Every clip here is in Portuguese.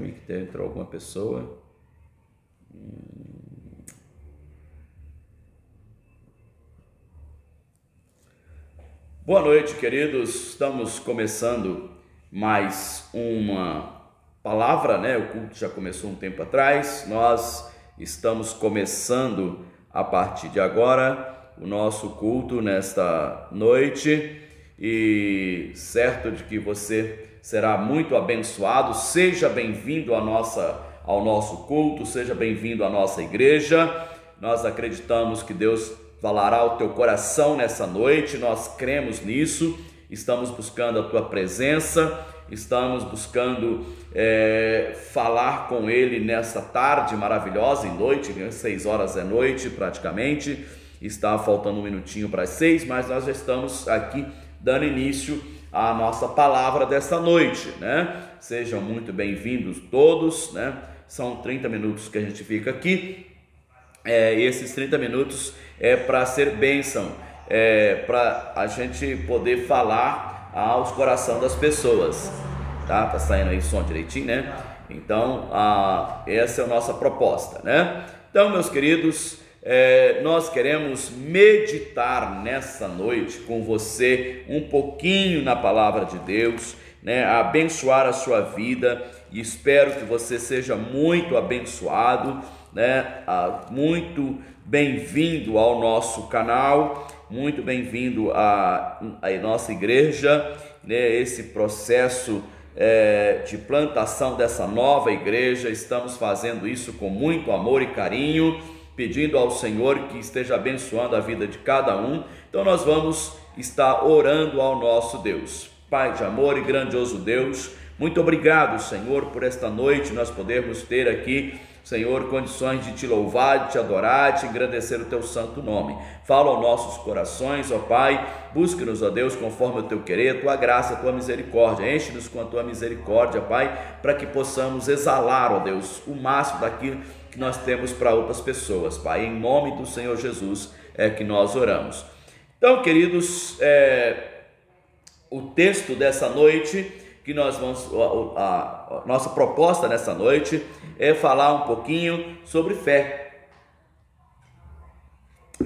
mim que entrou alguma pessoa. Boa noite, queridos. Estamos começando mais uma palavra, né? O culto já começou um tempo atrás. Nós estamos começando a partir de agora o nosso culto nesta noite e certo de que você será muito abençoado. Seja bem-vindo à nossa, ao nosso culto, seja bem-vindo à nossa igreja. Nós acreditamos que Deus falará ao teu coração nessa noite, nós cremos nisso, estamos buscando a tua presença, estamos buscando é, falar com Ele nessa tarde maravilhosa, em noite, né? seis horas é noite praticamente, está faltando um minutinho para as seis, mas nós já estamos aqui dando início a nossa palavra desta noite, né? Sejam muito bem-vindos todos, né? São 30 minutos que a gente fica aqui. É, esses 30 minutos é para ser bênção, é, para a gente poder falar aos corações das pessoas, tá? Tá saindo aí som direitinho, né? Então, a, essa é a nossa proposta, né? Então, meus queridos, é, nós queremos meditar nessa noite com você um pouquinho na palavra de Deus, né, abençoar a sua vida. E espero que você seja muito abençoado, né, muito bem-vindo ao nosso canal, muito bem-vindo à, à nossa igreja, né, esse processo é, de plantação dessa nova igreja, estamos fazendo isso com muito amor e carinho pedindo ao Senhor que esteja abençoando a vida de cada um. Então nós vamos estar orando ao nosso Deus. Pai de amor e grandioso Deus, muito obrigado, Senhor, por esta noite nós podermos ter aqui Senhor, condições de te louvar, de te adorar, de engrandecer o teu santo nome. Fala aos nossos corações, ó Pai, busque-nos, ó Deus, conforme o teu querer, a tua graça, tua misericórdia. Enche-nos com a tua misericórdia, Pai, para que possamos exalar, ó Deus, o máximo daquilo que nós temos para outras pessoas, Pai. Em nome do Senhor Jesus é que nós oramos. Então, queridos, é, o texto dessa noite que nós vamos, a, a, a nossa proposta nessa noite é falar um pouquinho sobre fé.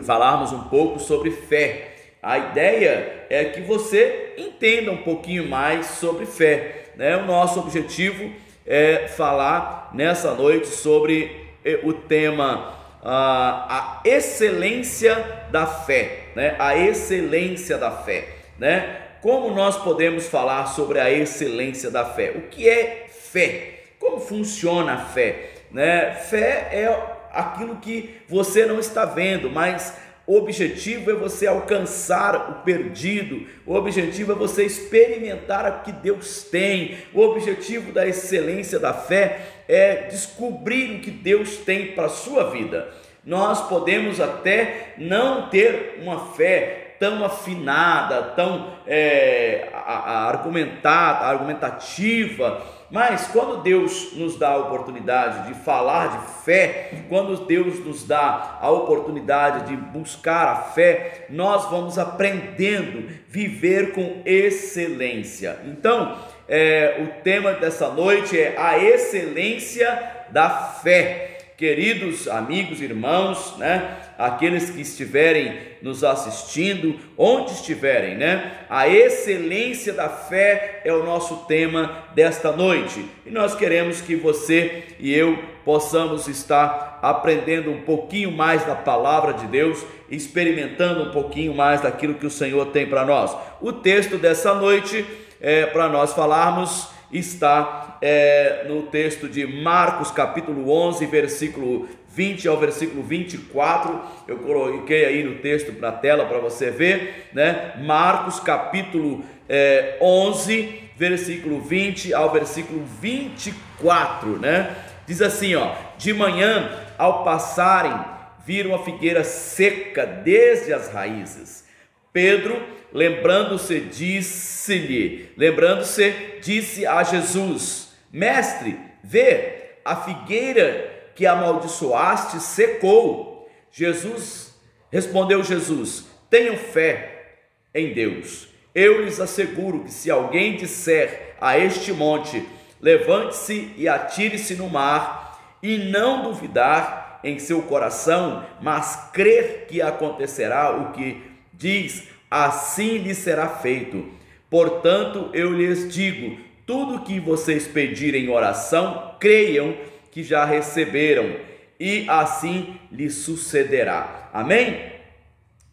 Falarmos um pouco sobre fé. A ideia é que você entenda um pouquinho mais sobre fé. Né? O nosso objetivo é falar nessa noite sobre o tema a excelência da fé, né? A excelência da fé, né? Como nós podemos falar sobre a excelência da fé? O que é fé? Como funciona a fé? Né? Fé é aquilo que você não está vendo, mas o objetivo é você alcançar o perdido, o objetivo é você experimentar o que Deus tem, o objetivo da excelência da fé é descobrir o que Deus tem para a sua vida. Nós podemos até não ter uma fé tão afinada, tão é, argumentada, argumentativa, mas quando Deus nos dá a oportunidade de falar de fé, quando Deus nos dá a oportunidade de buscar a fé, nós vamos aprendendo a viver com excelência. Então, é, o tema dessa noite é a excelência da fé. Queridos amigos, irmãos, né? Aqueles que estiverem nos assistindo, onde estiverem, né? A excelência da fé é o nosso tema desta noite. E nós queremos que você e eu possamos estar aprendendo um pouquinho mais da palavra de Deus, experimentando um pouquinho mais daquilo que o Senhor tem para nós. O texto dessa noite é para nós falarmos está é, no texto de Marcos, capítulo 11, versículo 20 ao versículo 24. Eu coloquei aí no texto na tela para você ver, né? Marcos, capítulo é, 11, versículo 20 ao versículo 24, né? Diz assim, ó: De manhã, ao passarem, viram a figueira seca desde as raízes. Pedro lembrando-se, disse-lhe, lembrando-se, disse a Jesus: Mestre, vê, a figueira que amaldiçoaste secou. Jesus respondeu Jesus: Tenham fé em Deus. Eu lhes asseguro que se alguém disser a este monte: levante-se e atire-se no mar, e não duvidar em seu coração, mas crer que acontecerá o que diz, assim lhe será feito. Portanto, eu lhes digo: tudo que vocês pedirem em oração, creiam que já receberam, e assim lhe sucederá. Amém?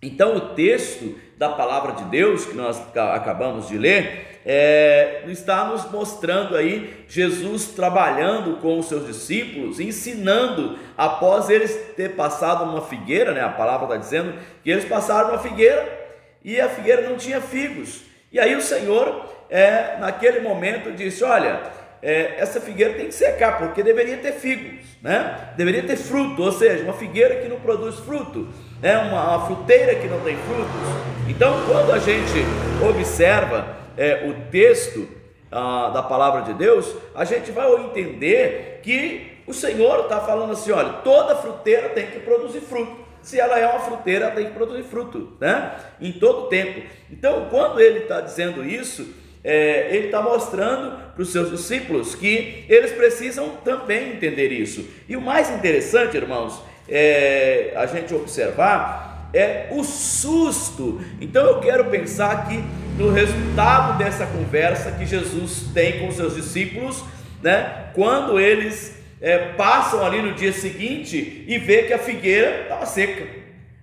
Então, o texto da palavra de Deus que nós acabamos de ler é, está nos mostrando aí Jesus trabalhando com os seus discípulos, ensinando após eles ter passado uma figueira, né? A palavra está dizendo que eles passaram uma figueira e a figueira não tinha figos. E aí o Senhor, é, naquele momento, disse: Olha, é, essa figueira tem que secar, porque deveria ter figos, né? Deveria ter fruto, ou seja, uma figueira que não produz fruto, né? uma, uma fruteira que não tem frutos. Então, quando a gente observa é, o texto ah, da palavra de Deus, a gente vai entender que o Senhor está falando assim: olha, toda fruteira tem que produzir fruto. Se ela é uma fruteira, ela tem que produzir fruto, né? Em todo tempo. Então, quando ele está dizendo isso, é, ele está mostrando para os seus discípulos que eles precisam também entender isso. E o mais interessante, irmãos, é a gente observar é o susto. Então eu quero pensar aqui no resultado dessa conversa que Jesus tem com seus discípulos, né? Quando eles é, passam ali no dia seguinte e vê que a figueira estava seca,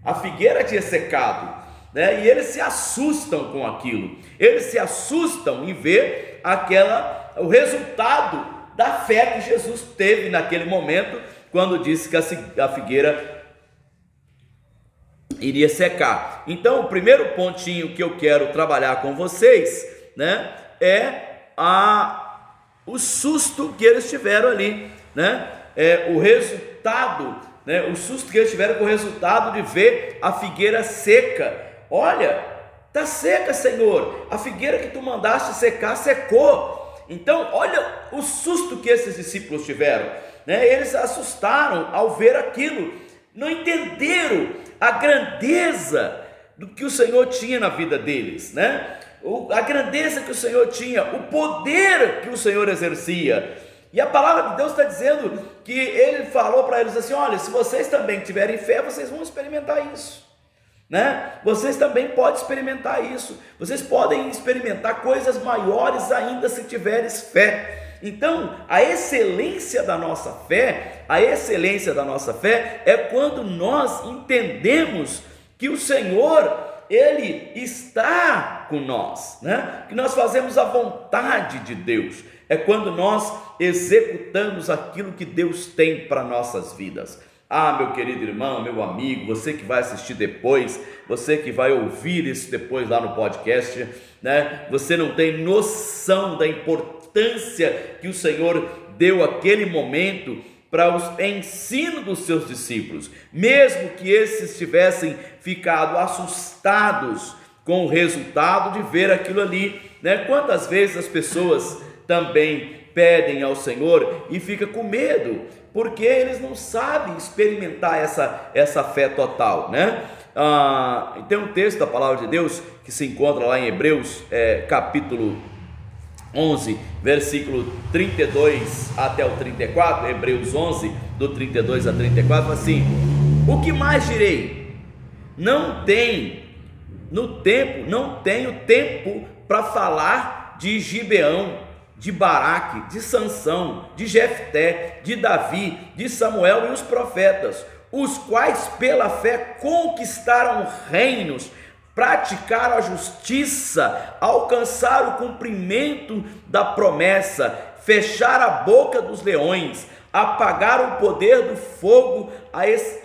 a figueira tinha secado né? E eles se assustam com aquilo. Eles se assustam em ver aquela o resultado da fé que Jesus teve naquele momento quando disse que a figueira iria secar. Então, o primeiro pontinho que eu quero trabalhar com vocês, né, é a o susto que eles tiveram ali, né? É o resultado, né? O susto que eles tiveram com o resultado de ver a figueira seca Olha, está seca, Senhor. A figueira que tu mandaste secar secou. Então, olha o susto que esses discípulos tiveram. Né? Eles assustaram ao ver aquilo, não entenderam a grandeza do que o Senhor tinha na vida deles, né? a grandeza que o Senhor tinha, o poder que o Senhor exercia. E a palavra de Deus está dizendo que ele falou para eles assim: olha, se vocês também tiverem fé, vocês vão experimentar isso né? Vocês também podem experimentar isso. Vocês podem experimentar coisas maiores ainda se tiveres fé. Então, a excelência da nossa fé, a excelência da nossa fé é quando nós entendemos que o Senhor ele está com nós, né? Que nós fazemos a vontade de Deus. É quando nós executamos aquilo que Deus tem para nossas vidas. Ah, meu querido irmão, meu amigo, você que vai assistir depois, você que vai ouvir isso depois lá no podcast, né? Você não tem noção da importância que o Senhor deu aquele momento para o ensino dos seus discípulos, mesmo que esses tivessem ficado assustados com o resultado de ver aquilo ali, né? Quantas vezes as pessoas também pedem ao Senhor e fica com medo, porque eles não sabem experimentar essa, essa fé total, né? Ah, tem um texto da palavra de Deus que se encontra lá em Hebreus, é, capítulo 11, versículo 32 até o 34, Hebreus 11, do 32 a 34, assim: O que mais direi? Não tem no tempo, não tenho tempo para falar de Gibeão de Baraque, de Sansão, de Jefté, de Davi, de Samuel e os profetas, os quais pela fé conquistaram reinos, praticaram a justiça, alcançaram o cumprimento da promessa, fecharam a boca dos leões, apagaram o poder do fogo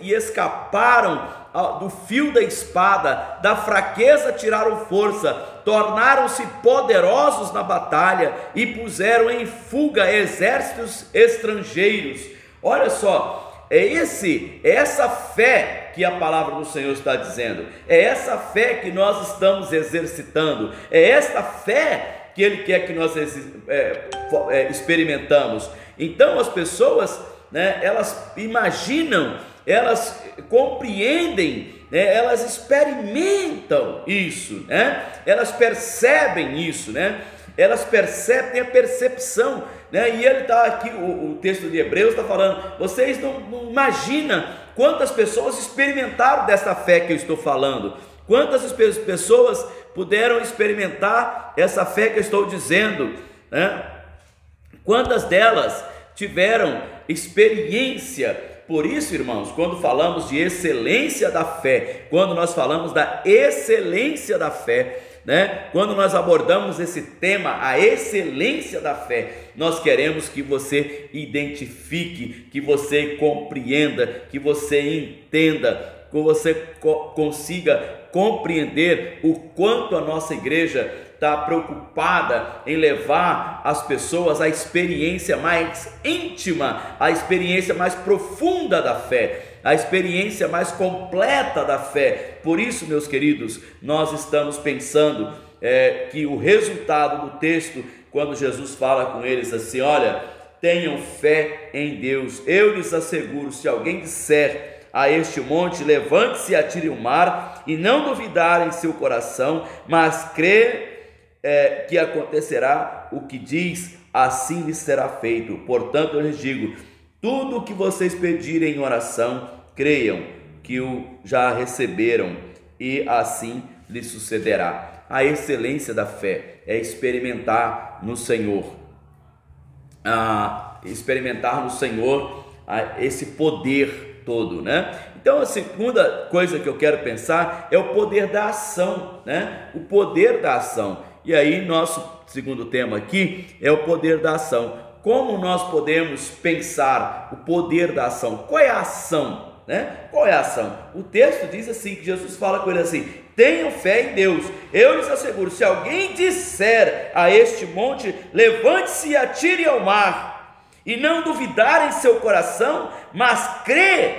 e escaparam do fio da espada, da fraqueza tiraram força, tornaram-se poderosos na batalha e puseram em fuga exércitos estrangeiros. Olha só, é esse, é essa fé que a palavra do Senhor está dizendo. É essa fé que nós estamos exercitando. É essa fé que Ele quer que nós é, é, experimentamos. Então as pessoas, né, elas imaginam elas compreendem, né? elas experimentam isso, né? elas percebem isso, né? elas percebem, a percepção né? E ele está aqui, o, o, texto de Hebreus está falando, vocês não, não imaginam quantas pessoas experimentaram dessa fé que eu estou falando, quantas pessoas puderam experimentar essa fé que eu estou dizendo, né? Quantas delas tiveram experiência por isso, irmãos, quando falamos de excelência da fé, quando nós falamos da excelência da fé, né? Quando nós abordamos esse tema, a excelência da fé, nós queremos que você identifique, que você compreenda, que você entenda, que você co consiga compreender o quanto a nossa igreja está preocupada em levar as pessoas à experiência mais íntima, à experiência mais profunda da fé, à experiência mais completa da fé. Por isso, meus queridos, nós estamos pensando é, que o resultado do texto, quando Jesus fala com eles assim: olha, tenham fé em Deus, eu lhes asseguro, se alguém disser a este monte, levante-se e atire o mar, e não duvidar em seu coração, mas crer é, que acontecerá o que diz, assim lhe será feito. Portanto, eu lhes digo: tudo o que vocês pedirem em oração, creiam que o já receberam, e assim lhe sucederá. A excelência da fé é experimentar no Senhor, experimentar no Senhor ah, esse poder todo, né? Então, a segunda coisa que eu quero pensar é o poder da ação, né? O poder da ação. E aí, nosso segundo tema aqui é o poder da ação. Como nós podemos pensar o poder da ação? Qual é a ação? Né? Qual é a ação? O texto diz assim: que Jesus fala com ele assim: tenham fé em Deus. Eu lhes asseguro: se alguém disser a este monte, levante-se e atire ao mar, e não duvidar em seu coração, mas crê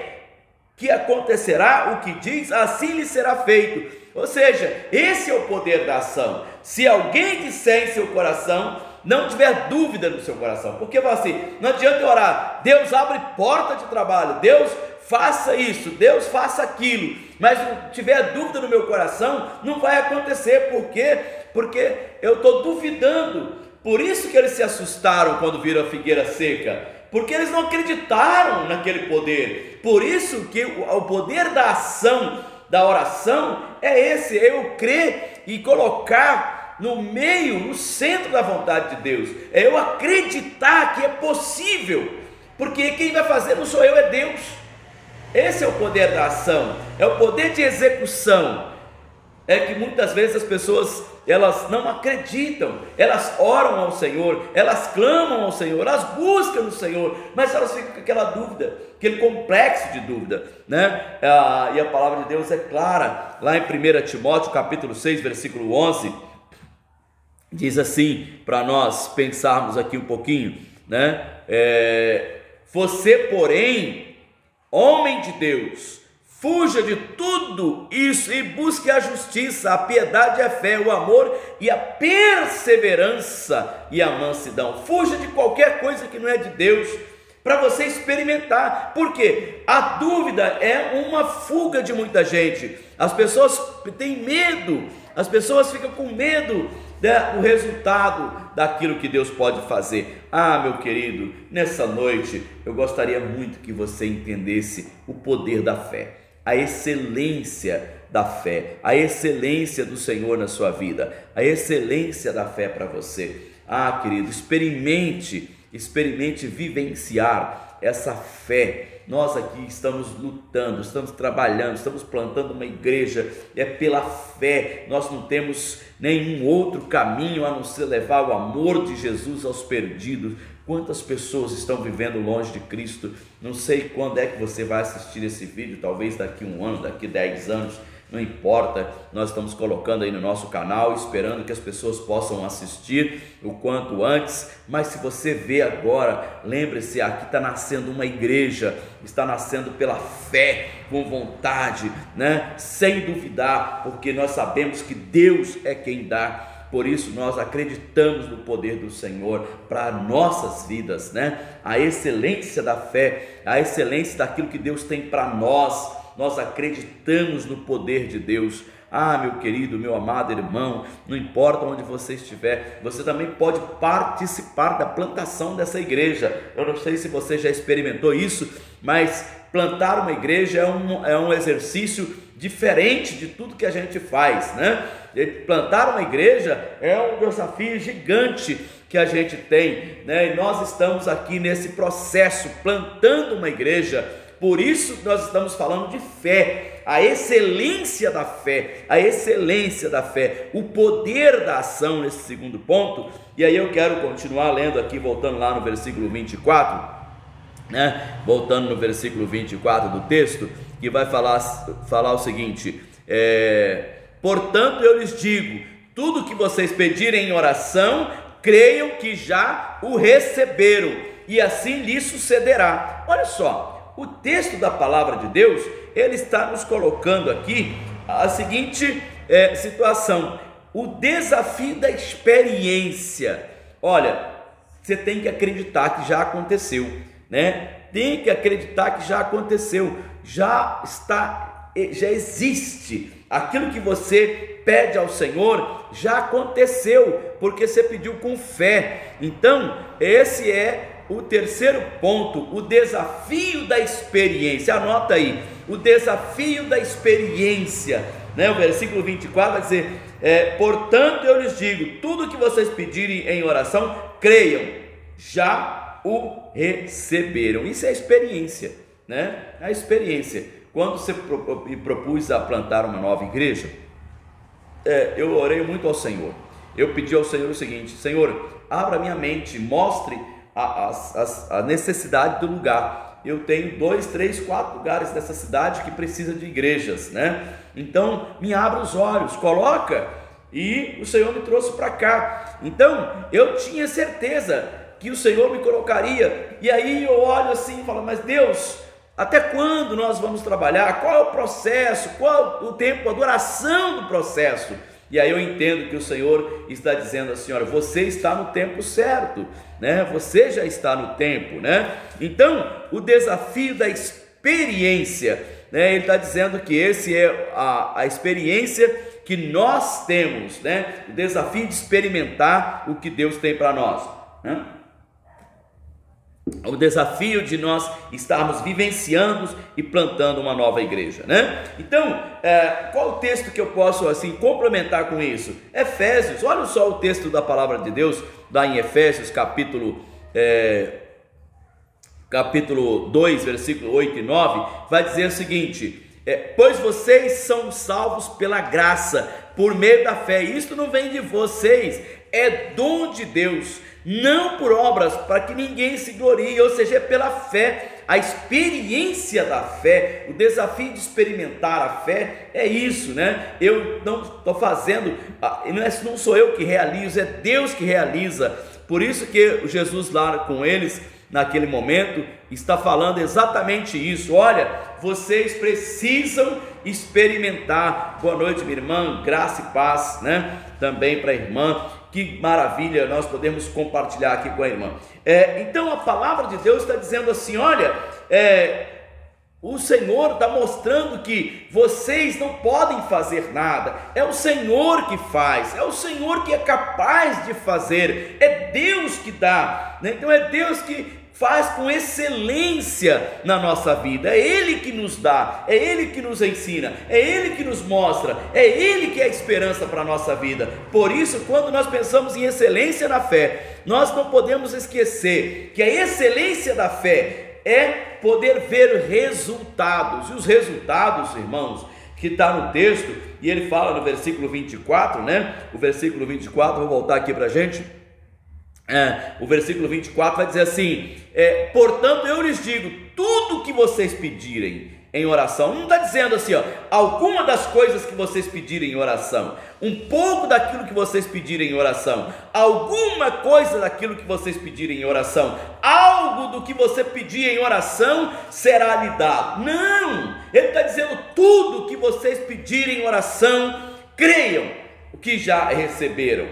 que acontecerá o que diz, assim lhe será feito. Ou seja, esse é o poder da ação. Se alguém disser em seu coração, não tiver dúvida no seu coração, porque assim, não adianta orar, Deus abre porta de trabalho, Deus faça isso, Deus faça aquilo, mas não tiver dúvida no meu coração, não vai acontecer, por quê? Porque eu estou duvidando, por isso que eles se assustaram quando viram a figueira seca, porque eles não acreditaram naquele poder. Por isso que o poder da ação, da oração, é esse: é eu crer e colocar no meio, no centro da vontade de Deus. É eu acreditar que é possível, porque quem vai fazer não sou eu, é Deus. Esse é o poder da ação, é o poder de execução. É que muitas vezes as pessoas elas não acreditam, elas oram ao Senhor, elas clamam ao Senhor, elas buscam o Senhor, mas elas ficam com aquela dúvida, aquele complexo de dúvida, né? Ah, e a palavra de Deus é clara, lá em 1 Timóteo capítulo 6, versículo 11, diz assim, para nós pensarmos aqui um pouquinho, né? É, Você, porém, homem de Deus, Fuja de tudo isso e busque a justiça, a piedade, a fé, o amor e a perseverança e a mansidão. Fuja de qualquer coisa que não é de Deus, para você experimentar, porque a dúvida é uma fuga de muita gente. As pessoas têm medo, as pessoas ficam com medo do resultado daquilo que Deus pode fazer. Ah, meu querido, nessa noite eu gostaria muito que você entendesse o poder da fé a excelência da fé, a excelência do Senhor na sua vida, a excelência da fé para você. Ah, querido, experimente, experimente vivenciar essa fé. Nós aqui estamos lutando, estamos trabalhando, estamos plantando uma igreja, é pela fé. Nós não temos nenhum outro caminho a não ser levar o amor de Jesus aos perdidos. Quantas pessoas estão vivendo longe de Cristo? Não sei quando é que você vai assistir esse vídeo, talvez daqui um ano, daqui dez anos, não importa, nós estamos colocando aí no nosso canal, esperando que as pessoas possam assistir o quanto antes. Mas se você vê agora, lembre-se: aqui está nascendo uma igreja, está nascendo pela fé, com vontade, né? sem duvidar, porque nós sabemos que Deus é quem dá por isso nós acreditamos no poder do Senhor para nossas vidas, né? A excelência da fé, a excelência daquilo que Deus tem para nós. Nós acreditamos no poder de Deus Ah, meu querido, meu amado irmão, não importa onde você estiver, você também pode participar da plantação dessa igreja. Eu não sei se você já experimentou isso, mas plantar uma igreja é um, é um exercício diferente de tudo que a gente faz, né? Plantar uma igreja é um desafio gigante que a gente tem, né? E nós estamos aqui nesse processo plantando uma igreja. Por isso nós estamos falando de fé, a excelência da fé, a excelência da fé, o poder da ação nesse segundo ponto. E aí eu quero continuar lendo aqui, voltando lá no versículo 24, né? Voltando no versículo 24 do texto, que vai falar, falar o seguinte: é, Portanto, eu lhes digo: tudo que vocês pedirem em oração, creiam que já o receberam, e assim lhes sucederá. Olha só, o texto da palavra de Deus, ele está nos colocando aqui a seguinte é, situação: o desafio da experiência. Olha, você tem que acreditar que já aconteceu né? Tem que acreditar que já aconteceu, já está, já existe. Aquilo que você pede ao Senhor já aconteceu, porque você pediu com fé. Então, esse é o terceiro ponto, o desafio da experiência. Anota aí, o desafio da experiência. Né? O versículo 24 vai dizer: é, Portanto, eu lhes digo: tudo que vocês pedirem em oração, creiam, já o receberam. Isso é experiência, né? A experiência. Quando você me propus a plantar uma nova igreja, é, eu orei muito ao Senhor. Eu pedi ao Senhor o seguinte: Senhor, abra minha mente, mostre a, a, a necessidade do lugar. Eu tenho dois, três, quatro lugares dessa cidade que precisa de igrejas, né? Então, me abra os olhos, coloca. E o Senhor me trouxe para cá. Então, eu tinha certeza que o Senhor me colocaria. E aí eu olho assim e falo, mas Deus, até quando nós vamos trabalhar? Qual é o processo? Qual é o tempo, a duração do processo? E aí eu entendo que o Senhor está dizendo assim, olha, você está no tempo certo, né? Você já está no tempo, né? Então, o desafio da experiência, né? Ele está dizendo que esse é a, a experiência que nós temos, né? O desafio de experimentar o que Deus tem para nós, né? O desafio de nós estarmos vivenciando e plantando uma nova igreja, né? Então, é, qual o texto que eu posso assim complementar com isso? Efésios, olha só o texto da palavra de Deus, lá em Efésios, capítulo é, capítulo 2, versículo 8 e 9, vai dizer o seguinte: é, pois vocês são salvos pela graça, por meio da fé. Isto não vem de vocês, é dom de Deus não por obras, para que ninguém se glorie, ou seja, é pela fé, a experiência da fé, o desafio de experimentar a fé é isso, né? Eu não estou fazendo, ah, é, não sou eu que realizo, é Deus que realiza. Por isso que Jesus lá com eles, naquele momento, está falando exatamente isso. Olha, vocês precisam experimentar. Boa noite, minha irmã, graça e paz, né? Também para a irmã. Que maravilha nós podemos compartilhar aqui com a irmã. É, então a palavra de Deus está dizendo assim: olha, é, o Senhor está mostrando que vocês não podem fazer nada, é o Senhor que faz, é o Senhor que é capaz de fazer, é Deus que dá, né? então é Deus que faz com excelência na nossa vida. É Ele que nos dá, é Ele que nos ensina, é Ele que nos mostra, é Ele que é a esperança para a nossa vida. Por isso, quando nós pensamos em excelência na fé, nós não podemos esquecer que a excelência da fé é poder ver resultados, e os resultados, irmãos, que está no texto, e ele fala no versículo 24, né? O versículo 24, vou voltar aqui para a gente é, o versículo 24 vai dizer assim: é, Portanto, eu lhes digo: tudo que vocês pedirem em oração, não está dizendo assim, ó, alguma das coisas que vocês pedirem em oração, um pouco daquilo que vocês pedirem em oração, alguma coisa daquilo que vocês pedirem em oração, algo do que você pedir em oração será lhe dado. Não, ele está dizendo tudo que vocês pedirem em oração, creiam o que já receberam.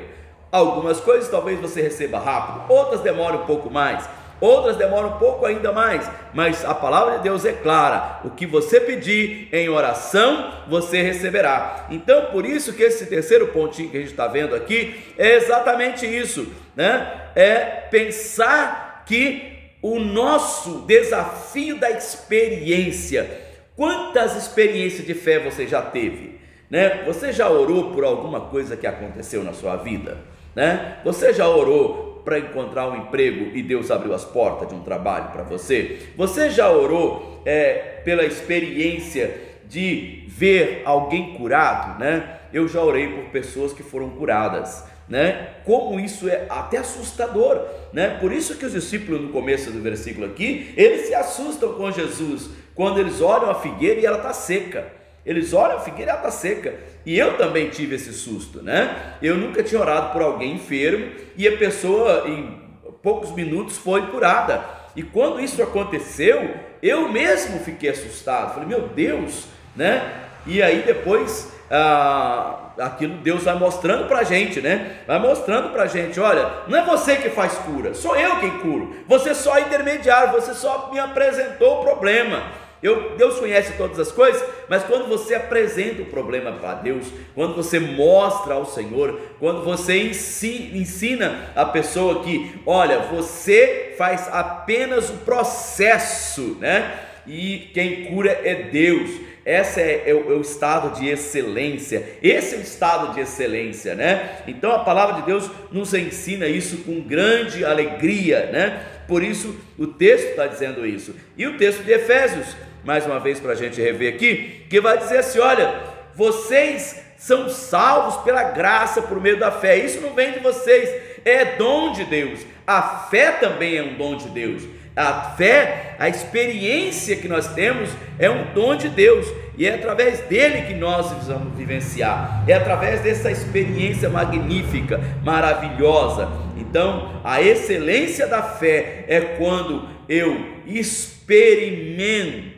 Algumas coisas talvez você receba rápido, outras demorem um pouco mais. Outras demoram um pouco ainda mais, mas a palavra de Deus é clara: o que você pedir em oração, você receberá. Então, por isso que esse terceiro pontinho que a gente está vendo aqui é exatamente isso, né? É pensar que o nosso desafio da experiência, quantas experiências de fé você já teve? Né? Você já orou por alguma coisa que aconteceu na sua vida? Né? Você já orou para encontrar um emprego e Deus abriu as portas de um trabalho para você? Você já orou é, pela experiência de ver alguém curado, né? Eu já orei por pessoas que foram curadas, né? Como isso é até assustador, né? Por isso que os discípulos no começo do versículo aqui, eles se assustam com Jesus quando eles olham a figueira e ela está seca. Eles olham a figueira está seca. E eu também tive esse susto, né? Eu nunca tinha orado por alguém enfermo e a pessoa em poucos minutos foi curada. E quando isso aconteceu, eu mesmo fiquei assustado. Falei, meu Deus, né? E aí depois ah, aquilo Deus vai mostrando para a gente, né? Vai mostrando para a gente, olha, não é você que faz cura, sou eu quem curo. Você só é intermediário, você só me apresentou o problema. Eu, Deus conhece todas as coisas, mas quando você apresenta o problema para Deus, quando você mostra ao Senhor, quando você ensina a pessoa que, olha, você faz apenas o processo, né? E quem cura é Deus. Esse é, é, o, é, o, estado de excelência. Esse é o estado de excelência, né? Então a palavra de Deus nos ensina isso com grande alegria, né? Por isso o texto está dizendo isso. E o texto de Efésios mais uma vez para a gente rever aqui, que vai dizer assim: olha, vocês são salvos pela graça por meio da fé. Isso não vem de vocês, é dom de Deus. A fé também é um dom de Deus. A fé, a experiência que nós temos é um dom de Deus e é através dele que nós vamos vivenciar. É através dessa experiência magnífica, maravilhosa. Então, a excelência da fé é quando eu experimento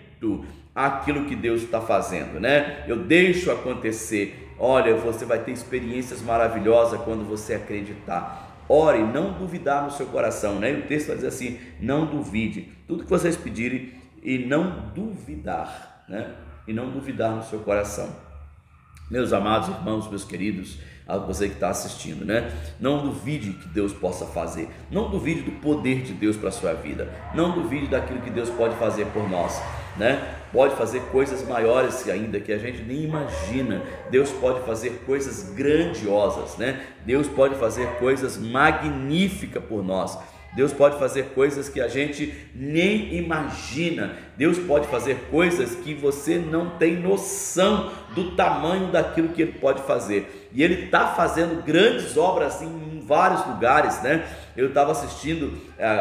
aquilo que Deus está fazendo, né? Eu deixo acontecer. Olha, você vai ter experiências maravilhosas quando você acreditar. Ore, não duvidar no seu coração, né? O texto dizer assim: não duvide. Tudo que vocês pedirem e não duvidar, né? E não duvidar no seu coração. Meus amados irmãos, meus queridos, a você que está assistindo, né? Não duvide que Deus possa fazer. Não duvide do poder de Deus para a sua vida. Não duvide daquilo que Deus pode fazer por nós né? Pode fazer coisas maiores ainda que a gente nem imagina. Deus pode fazer coisas grandiosas, né? Deus pode fazer coisas magníficas por nós. Deus pode fazer coisas que a gente nem imagina. Deus pode fazer coisas que você não tem noção do tamanho daquilo que Ele pode fazer. E Ele está fazendo grandes obras em vários lugares, né? Eu estava assistindo é, a,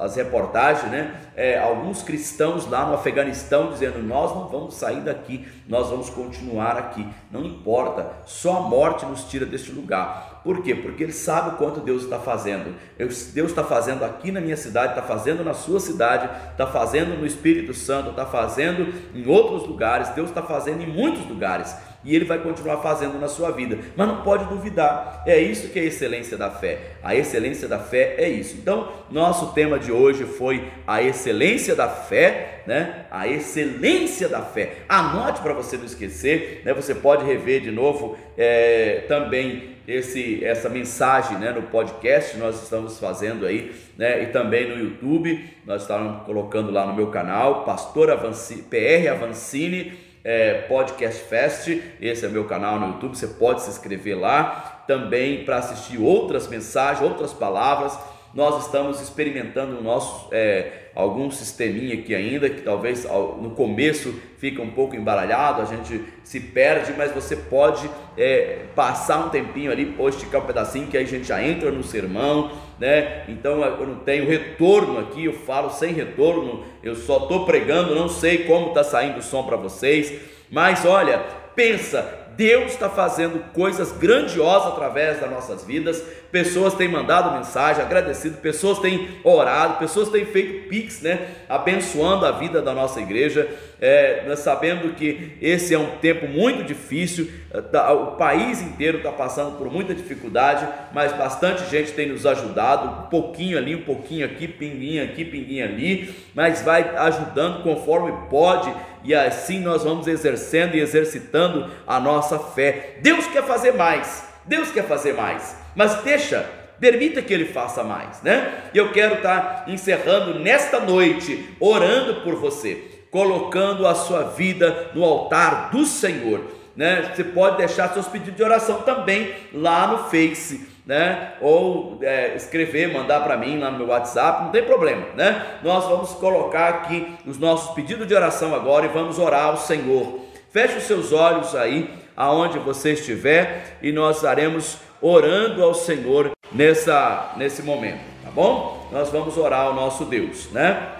a, as reportagens, né? É, alguns cristãos lá no Afeganistão dizendo: Nós não vamos sair daqui, nós vamos continuar aqui, não importa, só a morte nos tira deste lugar. Por quê? Porque ele sabe o quanto Deus está fazendo. Deus está fazendo aqui na minha cidade, está fazendo na sua cidade, está fazendo no Espírito Santo, está fazendo em outros lugares, Deus está fazendo em muitos lugares e ele vai continuar fazendo na sua vida. Mas não pode duvidar. É isso que é a excelência da fé. A excelência da fé é isso. Então, nosso tema de hoje foi a excelência da fé, né? A excelência da fé. Anote para você não esquecer, né? Você pode rever de novo é, também esse, essa mensagem né, no podcast nós estamos fazendo aí, né, e também no YouTube, nós estamos colocando lá no meu canal, Pastor Avancini, PR Avancini, é, Podcast Fest, esse é meu canal no YouTube, você pode se inscrever lá também para assistir outras mensagens, outras palavras. Nós estamos experimentando o nosso é, algum sisteminha aqui ainda, que talvez no começo fica um pouco embaralhado, a gente se perde, mas você pode é, passar um tempinho ali, ou esticar um pedacinho, que aí a gente já entra no sermão, né? Então eu não tenho retorno aqui, eu falo sem retorno, eu só estou pregando, não sei como está saindo o som para vocês, mas olha, pensa, Deus está fazendo coisas grandiosas através das nossas vidas. Pessoas têm mandado mensagem, agradecido, pessoas têm orado, pessoas têm feito pix, né? Abençoando a vida da nossa igreja. é, nós sabendo que esse é um tempo muito difícil, tá, o país inteiro está passando por muita dificuldade, mas bastante gente tem nos ajudado, um pouquinho ali, um pouquinho aqui, pinguinho aqui, pinguinho ali, mas vai ajudando conforme pode, e assim nós vamos exercendo e exercitando a nossa fé. Deus quer fazer mais, Deus quer fazer mais, mas deixa Permita que ele faça mais, né? E eu quero estar encerrando nesta noite, orando por você, colocando a sua vida no altar do Senhor, né? Você pode deixar seus pedidos de oração também lá no Face, né? Ou é, escrever, mandar para mim lá no meu WhatsApp, não tem problema, né? Nós vamos colocar aqui os nossos pedidos de oração agora e vamos orar ao Senhor. Feche os seus olhos aí, aonde você estiver, e nós estaremos orando ao Senhor nessa, nesse momento, tá bom? Nós vamos orar ao nosso Deus, né?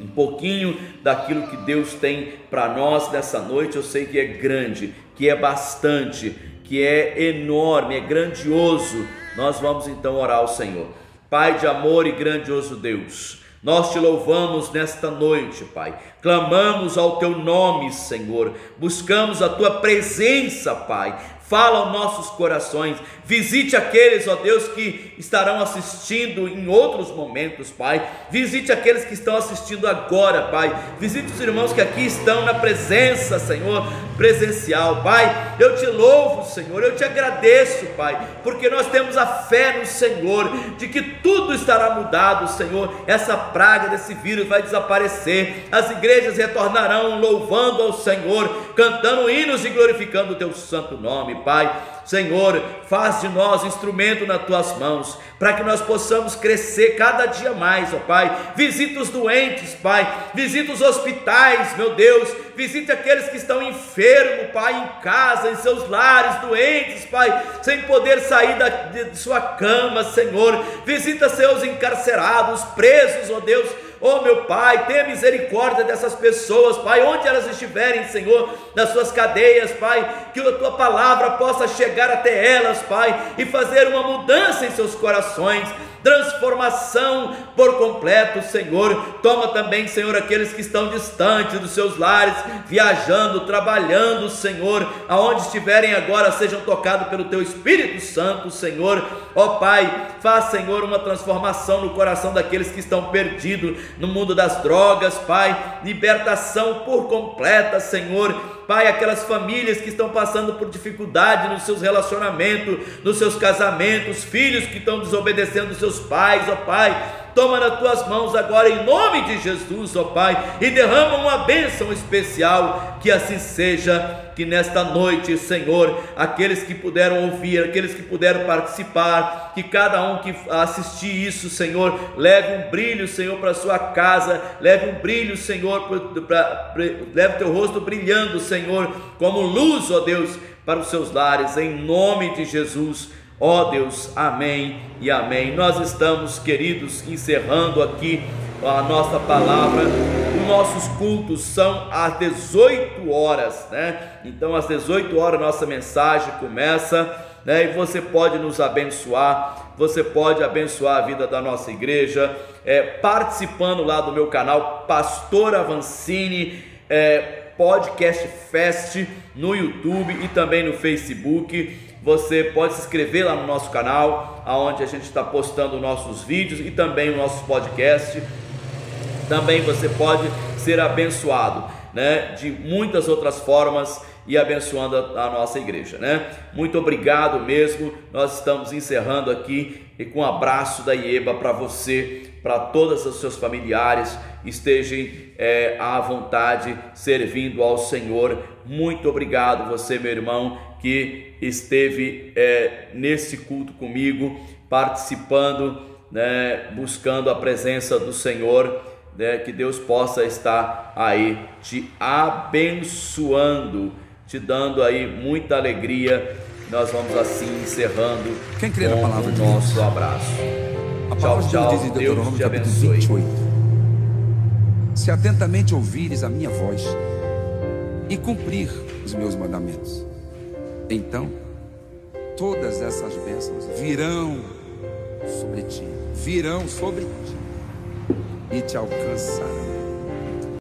Um pouquinho daquilo que Deus tem para nós nessa noite, eu sei que é grande, que é bastante, que é enorme, é grandioso. Nós vamos então orar ao Senhor. Pai de amor e grandioso Deus, nós te louvamos nesta noite, Pai. Clamamos ao teu nome, Senhor. Buscamos a tua presença, Pai fala aos nossos corações. Visite aqueles, ó Deus, que estarão assistindo em outros momentos, Pai. Visite aqueles que estão assistindo agora, Pai. Visite os irmãos que aqui estão na presença, Senhor, presencial, Pai. Eu te louvo, Senhor. Eu te agradeço, Pai, porque nós temos a fé no Senhor de que tudo estará mudado, Senhor. Essa praga desse vírus vai desaparecer. As igrejas retornarão louvando ao Senhor, cantando hinos e glorificando o teu santo nome. Pai. Senhor, faz de nós instrumento nas tuas mãos, para que nós possamos crescer cada dia mais, ó Pai. Visita os doentes, Pai. Visita os hospitais, meu Deus. Visite aqueles que estão enfermos, Pai, em casa, em seus lares, doentes, Pai, sem poder sair da, de sua cama, Senhor. Visita seus encarcerados, presos, ó Deus Oh, meu Pai, tenha misericórdia dessas pessoas, Pai, onde elas estiverem, Senhor, nas suas cadeias, Pai, que a tua palavra possa chegar até elas, Pai, e fazer uma mudança em seus corações transformação por completo, Senhor. Toma também, Senhor, aqueles que estão distantes dos seus lares, viajando, trabalhando, Senhor, aonde estiverem agora, sejam tocados pelo Teu Espírito Santo, Senhor. Ó Pai, faz, Senhor, uma transformação no coração daqueles que estão perdidos no mundo das drogas, Pai. Libertação por completa, Senhor Pai, aquelas famílias que estão passando por dificuldade nos seus relacionamentos, nos seus casamentos, filhos que estão desobedecendo seus pais, ó Pai, toma nas tuas mãos agora em nome de Jesus, ó Pai, e derrama uma bênção especial, que assim seja, que nesta noite, Senhor, aqueles que puderam ouvir, aqueles que puderam participar, que cada um que assistir isso, Senhor, leve um brilho, Senhor, para sua casa, leve um brilho, Senhor, leve teu rosto brilhando, Senhor, como luz, ó Deus, para os seus lares, em nome de Jesus. Ó oh Deus, amém e amém. Nós estamos, queridos, encerrando aqui a nossa palavra. Os nossos cultos são às 18 horas, né? Então, às 18 horas, nossa mensagem começa, né? E você pode nos abençoar, você pode abençoar a vida da nossa igreja, é, participando lá do meu canal, Pastor Avancini. É, Podcast Fest no YouTube e também no Facebook. Você pode se inscrever lá no nosso canal, aonde a gente está postando nossos vídeos e também o nosso podcast. Também você pode ser abençoado, né, de muitas outras formas e abençoando a, nossa igreja, né? Muito obrigado mesmo. Nós estamos encerrando aqui e com um abraço da IEBA para você, para todos os seus familiares, estejam é, à vontade servindo ao Senhor. Muito obrigado você, meu irmão, que esteve é, nesse culto comigo, participando, né, buscando a presença do Senhor. Né, que Deus possa estar aí te abençoando, te dando aí muita alegria. Nós vamos assim encerrando Quem crê na palavra o nosso abraço. A palavra tchau, de Deus Deuteronômio Deus te abençoe. 28. Se atentamente ouvires a minha voz e cumprir os meus mandamentos, então todas essas bênçãos virão sobre ti, virão sobre ti e te alcançarão.